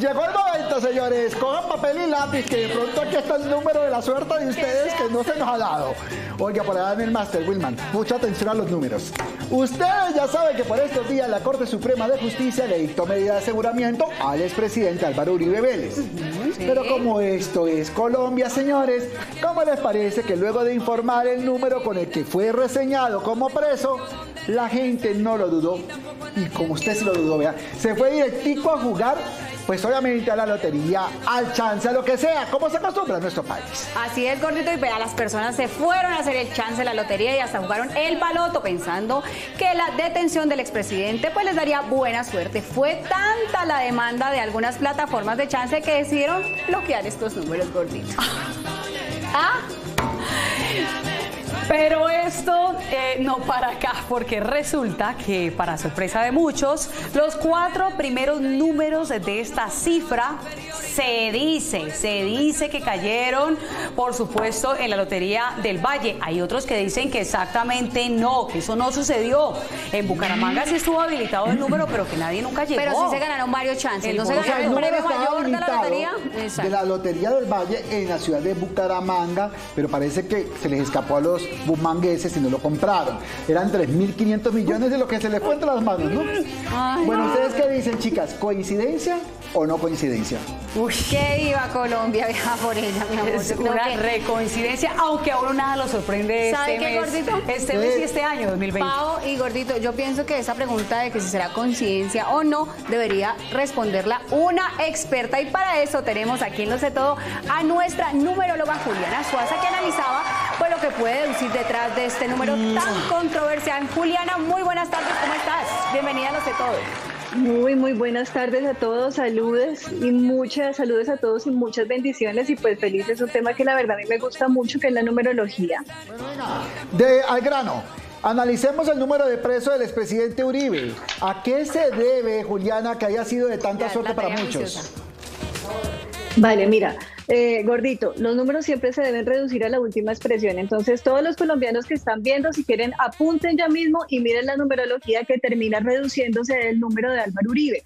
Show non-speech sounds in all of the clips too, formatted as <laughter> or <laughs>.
Llegó el momento, señores. Cojan papel y lápiz, que de pronto aquí está el número de la suerte de ustedes que no se nos ha dado. Oiga, por allá en el Master Wilman, mucha atención a los números. Ustedes ya saben que por estos días la Corte Suprema de Justicia le dictó medida de aseguramiento al expresidente Álvaro Uribe Vélez. Pero como esto es Colombia, señores, ¿cómo les parece que luego de informar el número con el que fue reseñado como preso, la gente no lo dudó? Y como usted se lo dudó, vea, se fue directico a jugar pues obviamente a la lotería, al chance, a lo que sea, como se acostumbra en nuestro país. Así es, gordito, y vea, las personas se fueron a hacer el chance, la lotería y hasta jugaron el baloto pensando que la detención del expresidente pues les daría buena suerte. Fue tanta la demanda de algunas plataformas de chance que decidieron bloquear estos números, gorditos. <laughs> ¿Ah? Pero esto eh, no para acá, porque resulta que, para sorpresa de muchos, los cuatro primeros números de esta cifra se dice, se dice que cayeron, por supuesto, en la Lotería del Valle. Hay otros que dicen que exactamente no, que eso no sucedió. En Bucaramanga sí estuvo habilitado el número, pero que nadie nunca llegó. Pero sí se ganaron varios chances. ¿No se ganaron el el premio mayor de la de la Lotería del Valle en la ciudad de Bucaramanga, pero parece que se les escapó a los bumangueses y no lo compraron. Eran 3.500 millones de lo que se les fue entre las manos, ¿no? Bueno, ¿ustedes qué dicen, chicas? ¿Coincidencia o no coincidencia? Uy, Que viva Colombia, <laughs> viva por ella, mi amor. es una que- recoincidencia, aunque a uno nada lo sorprende ¿Sabe este qué, mes, gordito? este mes y este año, 2020. Pau y Gordito, yo pienso que esa pregunta de que si será coincidencia o no, debería responderla una experta. Y para eso tenemos aquí en Lo Sé Todo a nuestra numeróloga Juliana Suaza, que analizaba pues, lo que puede deducir detrás de este número tan controversial. Juliana, muy buenas tardes, ¿cómo estás? Bienvenida a Lo Sé Todo. Muy, muy buenas tardes a todos, saludos y muchas saludos a todos y muchas bendiciones y pues feliz es un tema que la verdad a mí me gusta mucho que es la numerología. De al grano. Analicemos el número de presos del expresidente Uribe. ¿A qué se debe, Juliana, que haya sido de tanta Ya, suerte para muchos? Vale, mira, eh, gordito, los números siempre se deben reducir a la última expresión, entonces todos los colombianos que están viendo, si quieren, apunten ya mismo y miren la numerología que termina reduciéndose del número de Álvaro Uribe.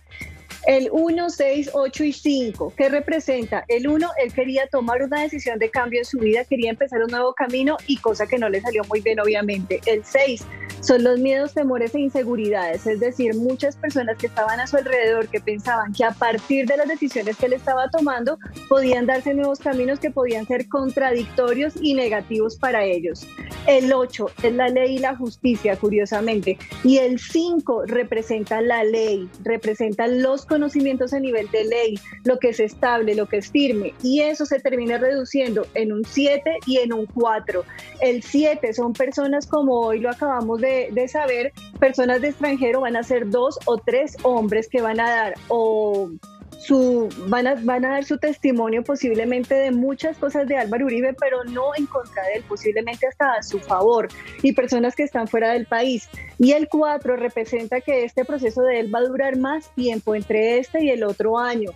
El 1, 6, 8 y 5, ¿qué representa? El 1, él quería tomar una decisión de cambio en su vida, quería empezar un nuevo camino y cosa que no le salió muy bien, obviamente. El 6 son los miedos, temores e inseguridades, es decir, muchas personas que estaban a su alrededor que pensaban que a partir de las decisiones que él estaba tomando podían darse nuevos caminos que podían ser contradictorios y negativos para ellos. El 8 es la ley y la justicia, curiosamente. Y el 5 representa la ley, representa los conocimientos a nivel de ley, lo que es estable, lo que es firme. Y eso se termina reduciendo en un 7 y en un 4. El 7 son personas como hoy lo acabamos de, de saber, personas de extranjero van a ser dos o tres hombres que van a dar o su, van, a, van a dar su testimonio posiblemente de muchas cosas de Álvaro Uribe, pero no en contra de él, posiblemente hasta a su favor, y personas que están fuera del país. Y el 4 representa que este proceso de él va a durar más tiempo entre este y el otro año.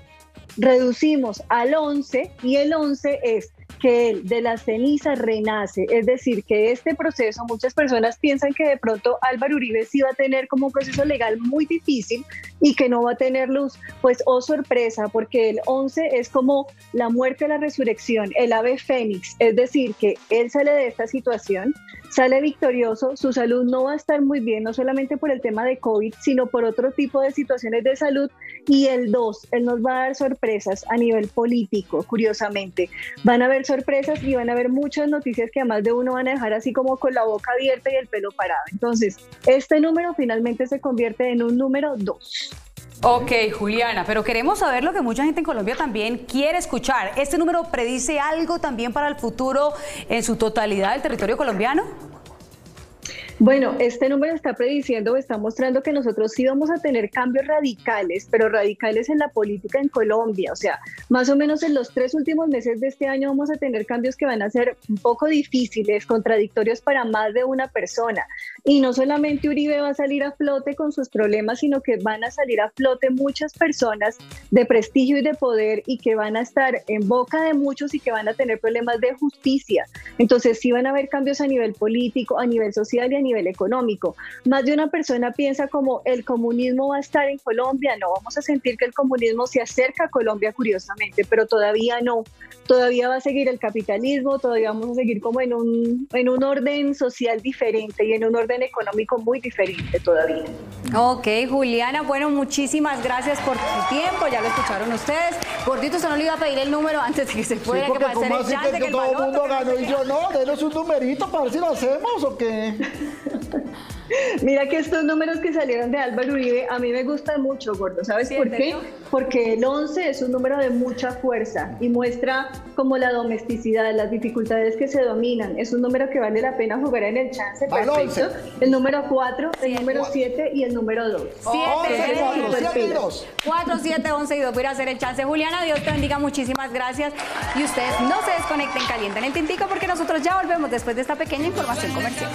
Reducimos al 11 y el 11 es que él de las cenizas renace, es decir, que este proceso, muchas personas piensan que de pronto Álvaro Uribe sí va a tener como un proceso legal muy difícil y que no va a tener luz, pues oh sorpresa, porque el 11 es como la muerte, la resurrección, el ave fénix, es decir, que él sale de esta situación, sale victorioso, su salud no va a estar muy bien, no solamente por el tema de COVID, sino por otro tipo de situaciones de salud, y el 2, él nos va a dar sorpresas a nivel político, curiosamente, van a haber sorpresas y van a haber muchas noticias que además de uno van a dejar así como con la boca abierta y el pelo parado. Entonces, este número finalmente se convierte en un número 2. Ok, Juliana, pero queremos saber lo que mucha gente en Colombia también quiere escuchar. ¿Este número predice algo también para el futuro en su totalidad del territorio colombiano? Bueno, este número está prediciendo está mostrando que nosotros sí vamos a tener cambios radicales, pero radicales en la política en Colombia. O sea, más o menos en los tres últimos meses de este año vamos a tener cambios que van a ser un poco difíciles, contradictorios para más de una persona. Y no solamente Uribe va a salir a flote con sus problemas, sino que van a salir a flote muchas personas de prestigio y de poder y que van a estar en boca de muchos y que van a tener problemas de justicia. Entonces sí van a haber cambios a nivel político, a nivel social y a nivel nivel económico. Más de una persona piensa como el comunismo va a estar en Colombia, no, vamos a sentir que el comunismo se acerca a Colombia curiosamente, pero todavía no. Todavía va a seguir el capitalismo, todavía vamos a seguir como en un, en un orden social diferente y en un orden económico muy diferente todavía. Ok, Juliana, bueno, muchísimas gracias por tu tiempo, ya lo escucharon ustedes. Gordito, se no le iba a pedir el número antes de que se fuera, Sí, que para hacer como el así chance, que, que el todo el mundo ganó y yo no, denos un numerito para ver si lo hacemos o qué. <laughs> <laughs> Mira que estos números que salieron de Álvaro Uribe a mí me gustan mucho, Gordo. ¿Sabes Sí, por ¿en qué? Porque el 11 es un número de mucha fuerza y muestra como la domesticidad, las dificultades que se dominan. Es un número que vale la pena jugar en el chance. Al Perfecto. 11. El número 4, el número 7 y el número 2. Siete, Once, tres, cuatro, y siete y dos. 4, 7, 11 y 2. Voy a hacer el chance. Juliana, Dios te bendiga. Muchísimas gracias. Y ustedes no se desconecten, calienten el tintico porque nosotros ya volvemos después de esta pequeña información comercial.